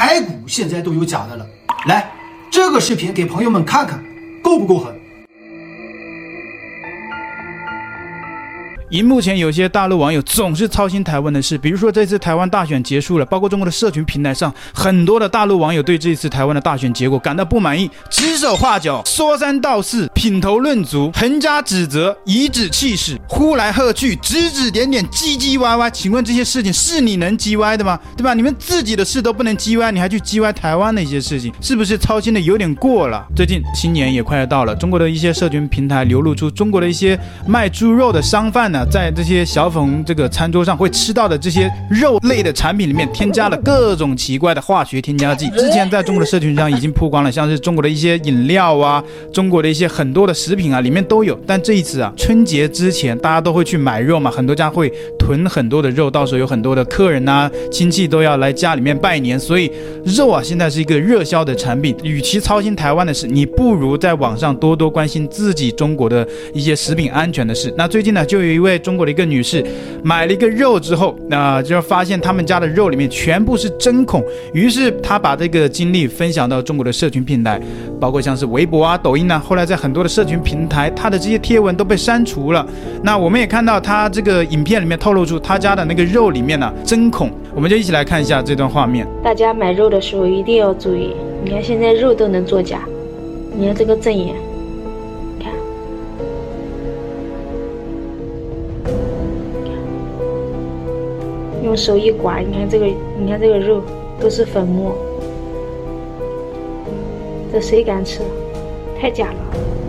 排骨现在都有假的了。来，这个视频给朋友们看看，够不够狠？荧幕前有些大陆网友总是操心台湾的事，比如说这次台湾大选结束了，包括中国的社群平台上，很多的大陆网友对这一次台湾的大选结果感到不满意，指手画脚、说三道四、品头论足、横加指责、颐指气使、呼来喝去、指指点点、唧唧歪歪。请问这些事情是你能叽歪的吗？对吧？你们自己的事都不能叽歪，你还去叽歪台湾的一些事情，是不是操心的有点过了？最近新年也快要到了，中国的一些社群平台流露出中国的一些卖猪肉的商贩呢。在这些小粉这个餐桌上会吃到的这些肉类的产品里面，添加了各种奇怪的化学添加剂。之前在中国的社群上已经曝光了，像是中国的一些饮料啊，中国的一些很多的食品啊，里面都有。但这一次啊，春节之前大家都会去买肉嘛，很多家会囤很多的肉，到时候有很多的客人呐、亲戚都要来家里面拜年，所以肉啊现在是一个热销的产品。与其操心台湾的事，你不如在网上多多关心自己中国的一些食品安全的事。那最近呢，就有一位。在中国的一个女士买了一个肉之后，那、呃、就发现他们家的肉里面全部是针孔。于是她把这个经历分享到中国的社群平台，包括像是微博啊、抖音啊。后来在很多的社群平台，她的这些贴文都被删除了。那我们也看到她这个影片里面透露出她家的那个肉里面呢、啊、针孔。我们就一起来看一下这段画面。大家买肉的时候一定要注意，你看现在肉都能作假，你看这个针眼。用手一刮，你看这个，你看这个肉都是粉末，这谁敢吃？太假了，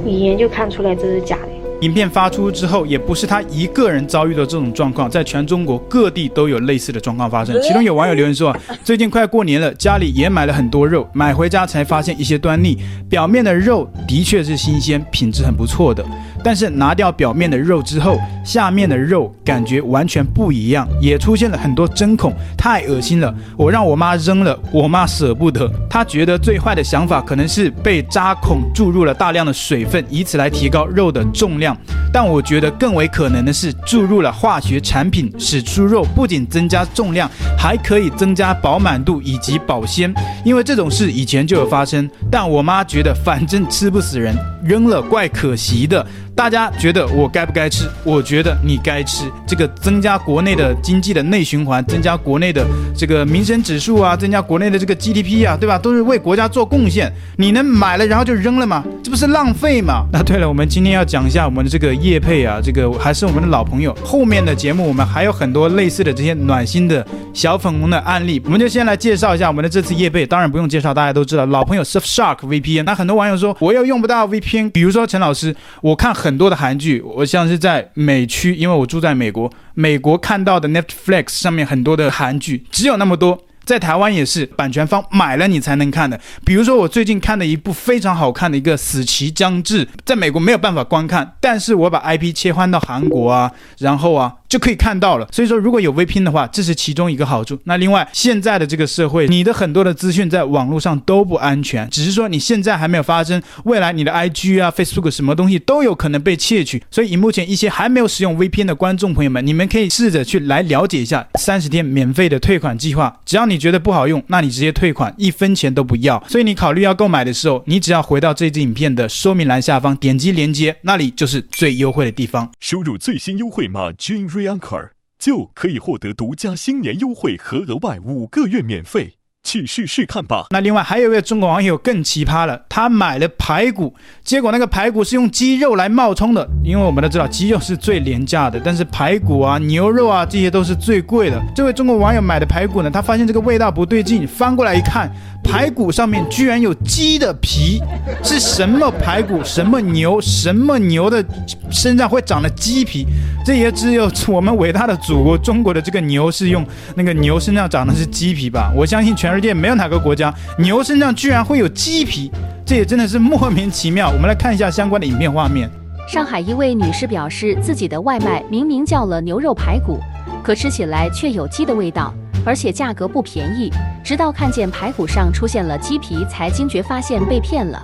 一眼就看出来这是假的。影片发出之后，也不是他一个人遭遇的这种状况，在全中国各地都有类似的状况发生。其中有网友留言说，最近快过年了，家里也买了很多肉，买回家才发现一些端倪。表面的肉的确是新鲜，品质很不错的，但是拿掉表面的肉之后，下面的肉感觉完全不一样，也出现了很多针孔，太恶心了。我让我妈扔了，我妈舍不得。她觉得最坏的想法可能是被扎孔注入了大量的水分，以此来提高肉的重量。但我觉得更为可能的是注入了化学产品，使猪肉不仅增加重量，还可以增加饱满度以及保鲜。因为这种事以前就有发生，但我妈觉得反正吃不死人，扔了怪可惜的。大家觉得我该不该吃？我觉得你该吃。这个增加国内的经济的内循环，增加国内的这个民生指数啊，增加国内的这个 GDP 啊，对吧？都是为国家做贡献。你能买了然后就扔了吗？这不是浪费吗？那对了，我们今天要讲一下我们的这个业配啊，这个还是我们的老朋友。后面的节目我们还有很多类似的这些暖心的小粉红的案例，我们就先来介绍一下我们的这次业配。当然不用介绍，大家都知道，老朋友 Surfshark VPN。那很多网友说我又用不到 VPN，比如说陈老师，我看。很很多的韩剧，我像是在美区，因为我住在美国，美国看到的 Netflix 上面很多的韩剧只有那么多，在台湾也是版权方买了你才能看的。比如说我最近看的一部非常好看的一个《死期将至》，在美国没有办法观看，但是我把 IP 切换到韩国啊，然后啊。就可以看到了，所以说如果有 VPN 的话，这是其中一个好处。那另外，现在的这个社会，你的很多的资讯在网络上都不安全，只是说你现在还没有发生，未来你的 IG 啊、Facebook 什么东西都有可能被窃取。所以，目前一些还没有使用 VPN 的观众朋友们，你们可以试着去来了解一下三十天免费的退款计划。只要你觉得不好用，那你直接退款，一分钱都不要。所以你考虑要购买的时候，你只要回到这支影片的说明栏下方，点击链接，那里就是最优惠的地方。输入最新优惠码 Jane Anchor 就可以获得独家新年优惠和额外五个月免费，去试试看吧。那另外还有一位中国网友更奇葩了，他买了排骨，结果那个排骨是用鸡肉来冒充的，因为我们都知道鸡肉是最廉价的，但是排骨啊、牛肉啊这些都是最贵的。这位中国网友买的排骨呢，他发现这个味道不对劲，翻过来一看。排骨上面居然有鸡的皮，是什么排骨？什么牛？什么牛的身上会长了鸡皮？这也只有我们伟大的祖国中国的这个牛是用那个牛身上长的是鸡皮吧？我相信全 世界没有哪个国家牛身上居然会有鸡皮，这也真的是莫名其妙。我们来看一下相关的影片画面。上海一位女士表示，自己的外卖明明叫了牛肉排骨，可吃起来却有鸡的味道。而且价格不便宜。直到看见排骨上出现了鸡皮，才惊觉发现被骗了。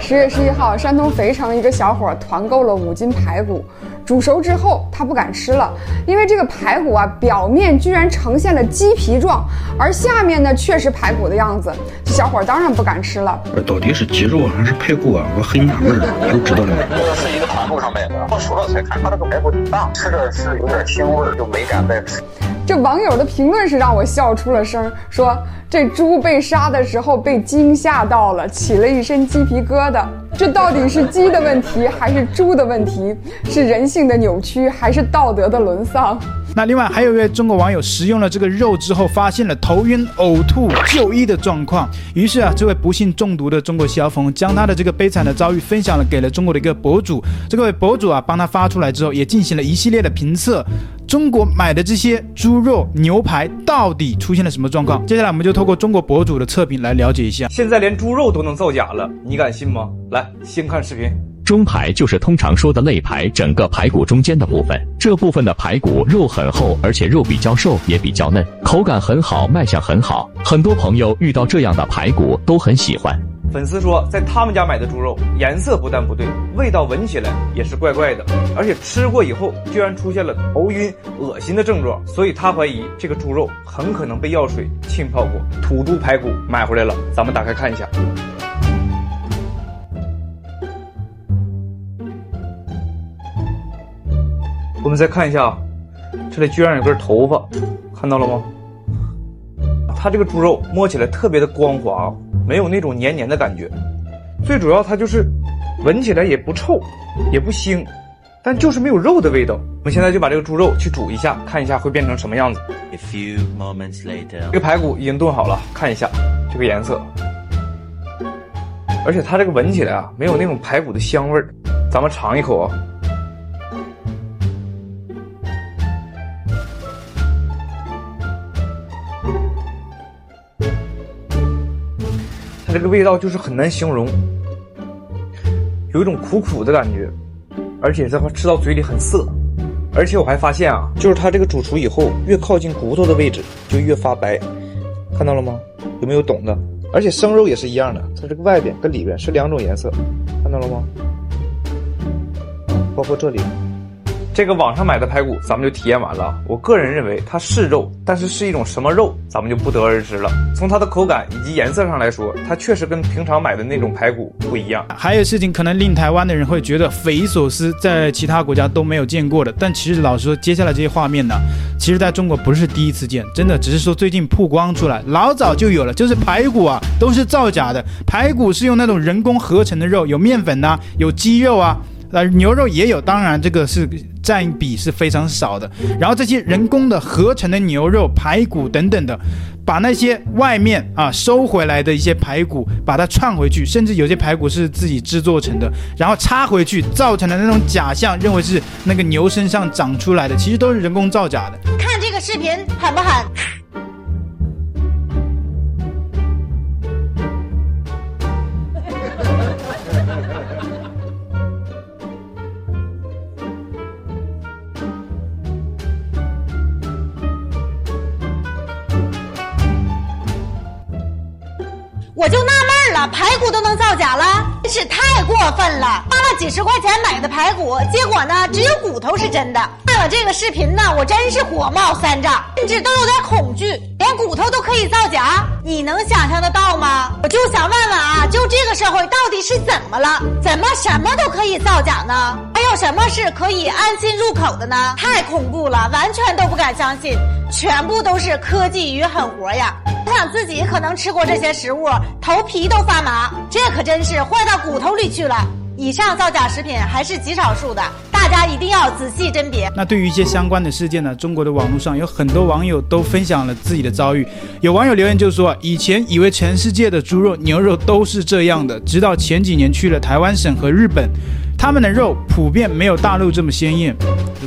十月十一号，山东肥城一个小伙团购了五斤排骨，煮熟之后他不敢吃了，因为这个排骨啊，表面居然呈现了鸡皮状，而下面呢却是排骨的样子。这小伙当然不敢吃了。到底是鸡肉还是排骨啊？我很纳闷儿，都知道了？这个是一个团购上买的，我熟了才看，它这个排骨挺大，吃着是有点腥味儿，就没敢再吃。这网友的评论是让我笑出了声，说这猪被杀的时候被惊吓到了，起了一身鸡皮疙瘩。这到底是鸡的问题还是猪的问题？是人性的扭曲还是道德的沦丧？那另外还有一位中国网友食用了这个肉之后，发现了头晕、呕吐、就医的状况。于是啊，这位不幸中毒的中国小峰将他的这个悲惨的遭遇分享了给了中国的一个博主。这个博主啊，帮他发出来之后，也进行了一系列的评测。中国买的这些猪肉、牛排到底出现了什么状况？接下来我们就透过中国博主的测评来了解一下。现在连猪肉都能造假了，你敢信吗？来，先看视频。中排就是通常说的肋排，整个排骨中间的部分。这部分的排骨肉很厚，而且肉比较瘦，也比较嫩，口感很好，卖相很好。很多朋友遇到这样的排骨都很喜欢。粉丝说，在他们家买的猪肉颜色不但不对，味道闻起来也是怪怪的，而且吃过以后居然出现了头晕、恶心的症状，所以他怀疑这个猪肉很可能被药水浸泡过。土猪排骨买回来了，咱们打开看一下。我们再看一下，这里居然有根头发，看到了吗？它这个猪肉摸起来特别的光滑，没有那种黏黏的感觉。最主要它就是闻起来也不臭，也不腥，但就是没有肉的味道。我们现在就把这个猪肉去煮一下，看一下会变成什么样子。A few moments later，这个排骨已经炖好了，看一下这个颜色，而且它这个闻起来啊，没有那种排骨的香味儿。咱们尝一口啊。这个味道就是很难形容，有一种苦苦的感觉，而且这块吃到嘴里很涩，而且我还发现啊，就是它这个煮熟以后，越靠近骨头的位置就越发白，看到了吗？有没有懂的？而且生肉也是一样的，它这个外边跟里边是两种颜色，看到了吗？包括这里。这个网上买的排骨，咱们就体验完了。我个人认为它是肉，但是是一种什么肉，咱们就不得而知了。从它的口感以及颜色上来说，它确实跟平常买的那种排骨不一样。还有事情可能令台湾的人会觉得匪夷所思，在其他国家都没有见过的。但其实老实说，接下来这些画面呢，其实在中国不是第一次见，真的只是说最近曝光出来，老早就有了。就是排骨啊，都是造假的。排骨是用那种人工合成的肉，有面粉呐、有鸡肉啊。呃，牛肉也有，当然这个是占比是非常少的。然后这些人工的合成的牛肉、排骨等等的，把那些外面啊收回来的一些排骨，把它串回去，甚至有些排骨是自己制作成的，然后插回去，造成的那种假象，认为是那个牛身上长出来的，其实都是人工造假的。看这个视频狠不狠？我就纳闷了，排骨都能造假了，真是太过分了！花了几十块钱买的排骨，结果呢，只有骨头是真的。看了这个视频呢，我真是火冒三丈，甚至都有点恐惧，连骨头都可以造假，你能想象得到吗？我就想问问啊，就这个社会到底是怎么了？怎么什么都可以造假呢？有什么是可以安心入口的呢？太恐怖了，完全都不敢相信，全部都是科技与狠活呀！我想自己可能吃过这些食物，头皮都发麻，这可真是坏到骨头里去了。以上造假食品还是极少数的，大家一定要仔细甄别。那对于一些相关的事件呢，中国的网络上有很多网友都分享了自己的遭遇。有网友留言就说，以前以为全世界的猪肉、牛肉都是这样的，直到前几年去了台湾省和日本。他们的肉普遍没有大陆这么鲜艳，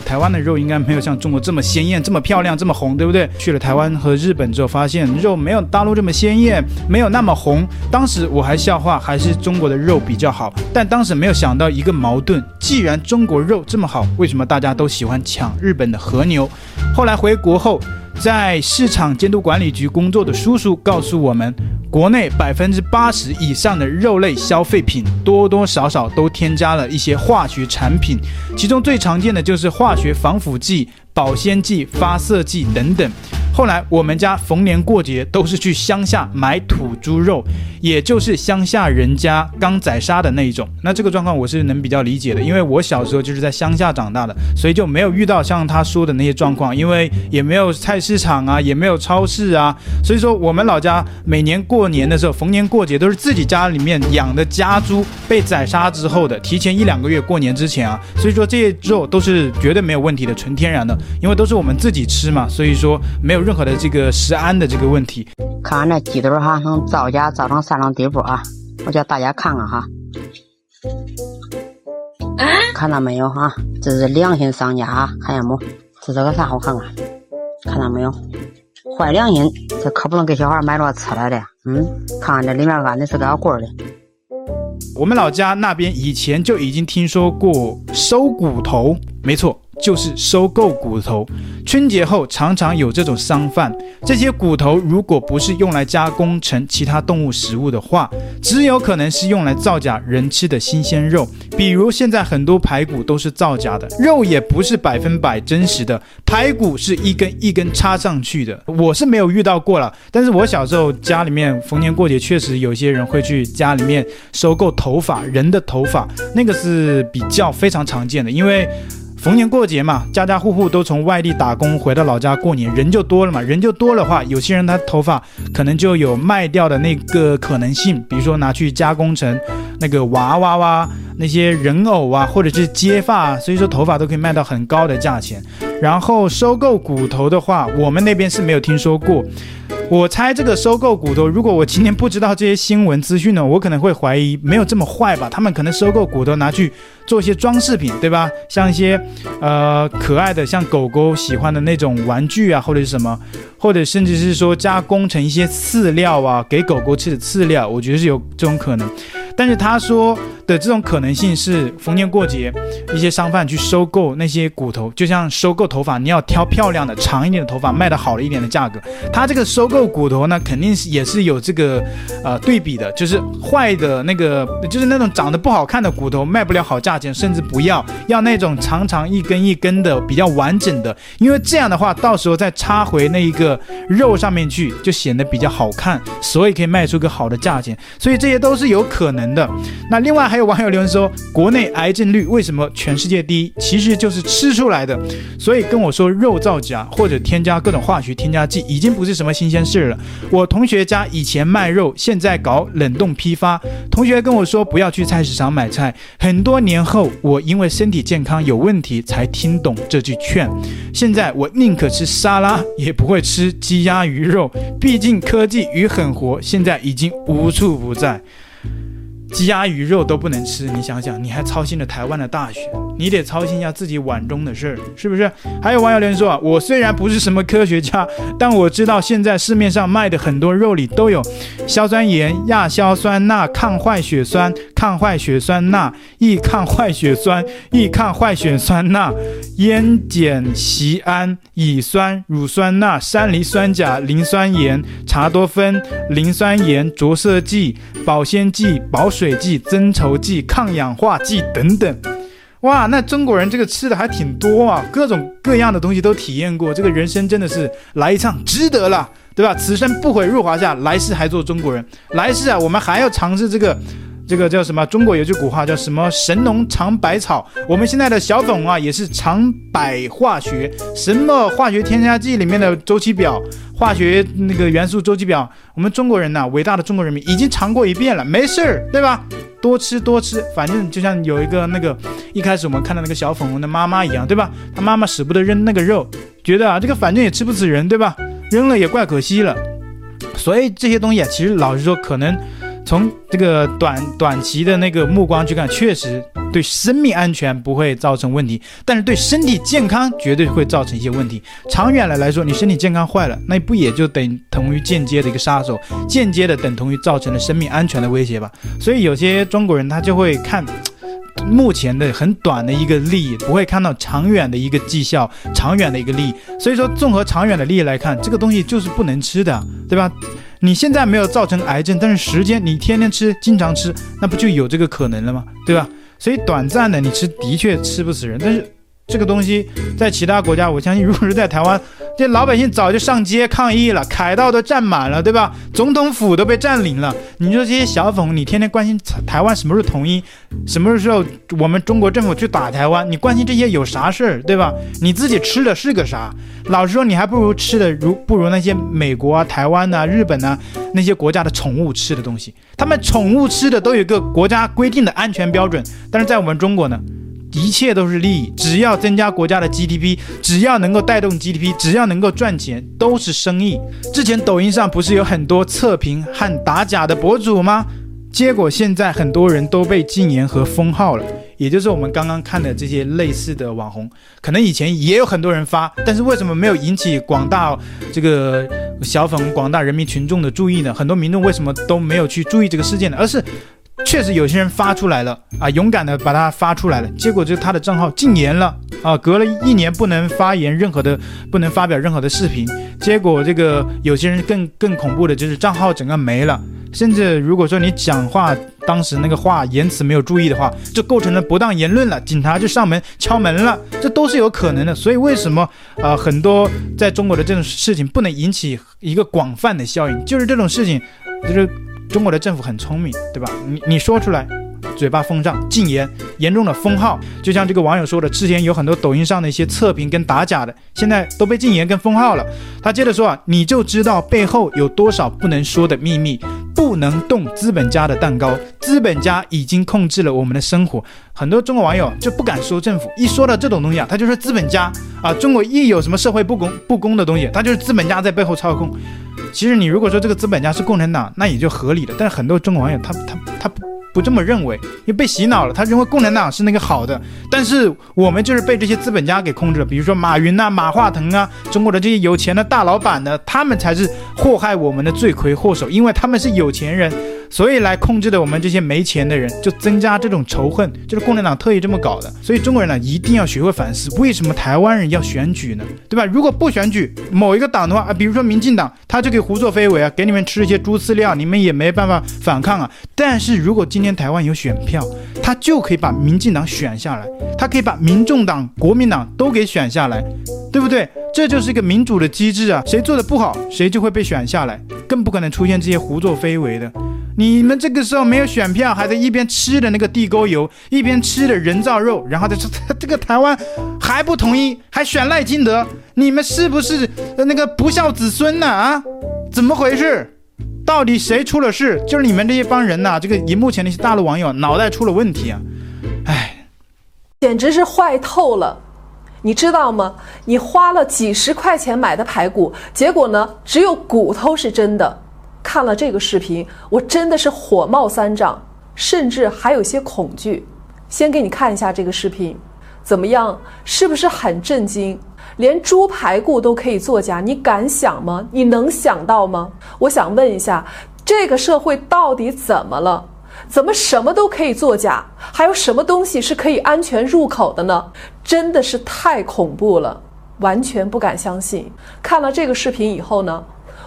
台湾的肉应该没有像中国这么鲜艳、这么漂亮、这么红，对不对？去了台湾和日本之后，发现肉没有大陆这么鲜艳，没有那么红。当时我还笑话，还是中国的肉比较好。但当时没有想到一个矛盾：既然中国肉这么好，为什么大家都喜欢抢日本的和牛？后来回国后。在市场监督管理局工作的叔叔告诉我们，国内百分之八十以上的肉类消费品多多少少都添加了一些化学产品，其中最常见的就是化学防腐剂、保鲜剂、发色剂等等。后来我们家逢年过节都是去乡下买土猪肉，也就是乡下人家刚宰杀的那一种。那这个状况我是能比较理解的，因为我小时候就是在乡下长大的，所以就没有遇到像他说的那些状况，因为也没有菜市场啊，也没有超市啊，所以说我们老家每年过年的时候，逢年过节都是自己家里面养的家猪被宰杀之后的，提前一两个月过年之前啊，所以说这些肉都是绝对没有问题的，纯天然的，因为都是我们自己吃嘛，所以说没有。任何的这个食安的这个问题，看看那鸡腿哈，能造假造成啥样地步啊？我叫大家看看哈，看到没有哈？这是良心商家啊，看见没？这是个啥？我看看，看到没有？坏良心，这可不能给小孩买着吃来的。嗯，看看这里面安的是个棍儿的。我们老家那边以前就已经听说过收骨头，没错。就是收购骨头，春节后常常有这种商贩。这些骨头如果不是用来加工成其他动物食物的话，只有可能是用来造假人吃的新鲜肉。比如现在很多排骨都是造假的，肉也不是百分百真实的，排骨是一根一根插上去的。我是没有遇到过了，但是我小时候家里面逢年过节确实有些人会去家里面收购头发，人的头发，那个是比较非常常见的，因为。逢年过节嘛，家家户户都从外地打工回到老家过年，人就多了嘛。人就多的话，有些人他头发可能就有卖掉的那个可能性，比如说拿去加工成那个娃娃哇，那些人偶啊，或者是接发，所以说头发都可以卖到很高的价钱。然后收购骨头的话，我们那边是没有听说过。我猜这个收购骨头，如果我今天不知道这些新闻资讯呢，我可能会怀疑没有这么坏吧？他们可能收购骨头拿去做一些装饰品，对吧？像一些呃可爱的，像狗狗喜欢的那种玩具啊，或者是什么，或者甚至是说加工成一些饲料啊，给狗狗吃的饲料，我觉得是有这种可能。但是他说的这种可能性是逢年过节，一些商贩去收购那些骨头，就像收购头发，你要挑漂亮的、长一点的头发，卖得好了一点的价格。他这个收购骨头呢，肯定是也是有这个呃对比的，就是坏的那个，就是那种长得不好看的骨头卖不了好价钱，甚至不要，要那种长长一根一根的比较完整的，因为这样的话，到时候再插回那一个肉上面去，就显得比较好看，所以可以卖出个好的价钱。所以这些都是有可能的。那另外还还有网友留言说，国内癌症率为什么全世界第一？其实就是吃出来的。所以跟我说肉造假或者添加各种化学添加剂，已经不是什么新鲜事了。我同学家以前卖肉，现在搞冷冻批发。同学跟我说不要去菜市场买菜。很多年后，我因为身体健康有问题才听懂这句劝。现在我宁可吃沙拉，也不会吃鸡鸭鱼肉。毕竟科技与狠活现在已经无处不在。鸡鸭鱼肉都不能吃，你想想，你还操心着台湾的大学，你得操心一下自己碗中的事儿，是不是？还有网友留言说啊，我虽然不是什么科学家，但我知道现在市面上卖的很多肉里都有硝酸盐、亚硝酸钠、抗坏血酸、抗坏血酸钠、异抗坏血酸、异抗坏血酸钠、烟碱酰胺、乙酸、乳酸钠、山梨酸钾、磷酸盐、茶多酚、磷酸盐、着色剂、保鲜剂、保水。水剂、增稠剂、抗氧化剂等等，哇，那中国人这个吃的还挺多啊，各种各样的东西都体验过，这个人生真的是来一趟值得了，对吧？此生不悔入华夏，来世还做中国人，来世啊，我们还要尝试这个。这个叫什么？中国有句古话叫什么？神农尝百草。我们现在的小粉红啊，也是尝百化学，什么化学添加剂里面的周期表，化学那个元素周期表，我们中国人呐、伟大的中国人民已经尝过一遍了，没事儿，对吧？多吃多吃，反正就像有一个那个一开始我们看到那个小粉红的妈妈一样，对吧？他妈妈舍不得扔那个肉，觉得啊，这个反正也吃不死人，对吧？扔了也怪可惜了。所以这些东西啊，其实老实说，可能。从这个短短期的那个目光去看，确实对生命安全不会造成问题，但是对身体健康绝对会造成一些问题。长远来来说，你身体健康坏了，那不也就等同于间接的一个杀手，间接的等同于造成了生命安全的威胁吧？所以有些中国人他就会看。目前的很短的一个利益，不会看到长远的一个绩效，长远的一个利益。所以说，综合长远的利益来看，这个东西就是不能吃的，对吧？你现在没有造成癌症，但是时间你天天吃，经常吃，那不就有这个可能了吗？对吧？所以短暂的你吃的确吃不死人，但是。这个东西在其他国家，我相信，如果是在台湾，这老百姓早就上街抗议了，凯道都占满了，对吧？总统府都被占领了。你说这些小粉，你天天关心台湾什么时候统一，什么时候我们中国政府去打台湾，你关心这些有啥事儿，对吧？你自己吃的是个啥？老实说，你还不如吃的如不如那些美国啊、台湾啊、日本啊那些国家的宠物吃的东西，他们宠物吃的都有个国家规定的安全标准，但是在我们中国呢？一切都是利益，只要增加国家的 GDP，只要能够带动 GDP，只要能够赚钱，都是生意。之前抖音上不是有很多测评和打假的博主吗？结果现在很多人都被禁言和封号了，也就是我们刚刚看的这些类似的网红，可能以前也有很多人发，但是为什么没有引起广大这个小粉广大人民群众的注意呢？很多民众为什么都没有去注意这个事件呢？而是。确实有些人发出来了啊，勇敢的把它发出来了，结果就是他的账号禁言了啊，隔了一年不能发言任何的，不能发表任何的视频。结果这个有些人更更恐怖的就是账号整个没了，甚至如果说你讲话当时那个话言辞没有注意的话，就构成了不当言论了，警察就上门敲门了，这都是有可能的。所以为什么啊很多在中国的这种事情不能引起一个广泛的效应，就是这种事情就是。中国的政府很聪明，对吧？你你说出来，嘴巴封上，禁言，严重的封号。就像这个网友说的，之前有很多抖音上的一些测评跟打假的，现在都被禁言跟封号了。他接着说啊，你就知道背后有多少不能说的秘密，不能动资本家的蛋糕，资本家已经控制了我们的生活。很多中国网友就不敢说政府，一说到这种东西啊，他就说资本家啊。中国一有什么社会不公不公的东西，他就是资本家在背后操控。其实你如果说这个资本家是共产党，那也就合理了。但是很多中国网友他他他不不这么认为，因为被洗脑了。他认为共产党是那个好的，但是我们就是被这些资本家给控制了。比如说马云呐、马化腾啊，中国的这些有钱的大老板呢，他们才是祸害我们的罪魁祸首，因为他们是有钱人。所以来控制的我们这些没钱的人，就增加这种仇恨，就是共产党特意这么搞的。所以中国人呢，一定要学会反思，为什么台湾人要选举呢？对吧？如果不选举某一个党的话啊，比如说民进党，他就可以胡作非为啊，给你们吃一些猪饲料，你们也没办法反抗啊。但是如果今天台湾有选票，他就可以把民进党选下来，他可以把民众党、国民党都给选下来，对不对？这就是一个民主的机制啊，谁做的不好，谁就会被选下来，更不可能出现这些胡作非为的。你们这个时候没有选票，还在一边吃的那个地沟油，一边吃的人造肉，然后再说这个台湾还不统一，还选赖清德，你们是不是那个不孝子孙呢？啊，怎么回事？到底谁出了事？就是你们这一帮人呐，这个荧幕前那些大陆网友脑袋出了问题啊！哎，简直是坏透了，你知道吗？你花了几十块钱买的排骨，结果呢，只有骨头是真的。看了这个视频，我真的是火冒三丈，甚至还有些恐惧。先给你看一下这个视频，怎么样？是不是很震惊？连猪排骨都可以作假，你敢想吗？你能想到吗？我想问一下，这个社会到底怎么了？怎么什么都可以作假？还有什么东西是可以安全入口的呢？真的是太恐怖了，完全不敢相信。看了这个视频以后呢，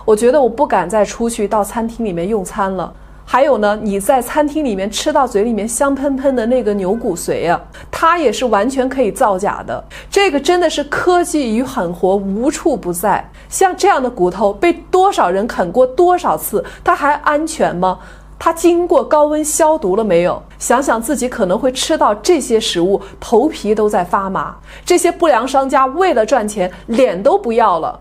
我觉得我不敢再出去到餐厅里面用餐了。还有呢，你在餐厅里面吃到嘴里面香喷喷的那个牛骨髓啊，它也是完全可以造假的。这个真的是科技与狠活无处不在。像这样的骨头被多少人啃过多少次，它还安全吗？它经过高温消毒了没有？想想自己可能会吃到这些食物，头皮都在发麻。这些不良商家为了赚钱，脸都不要了。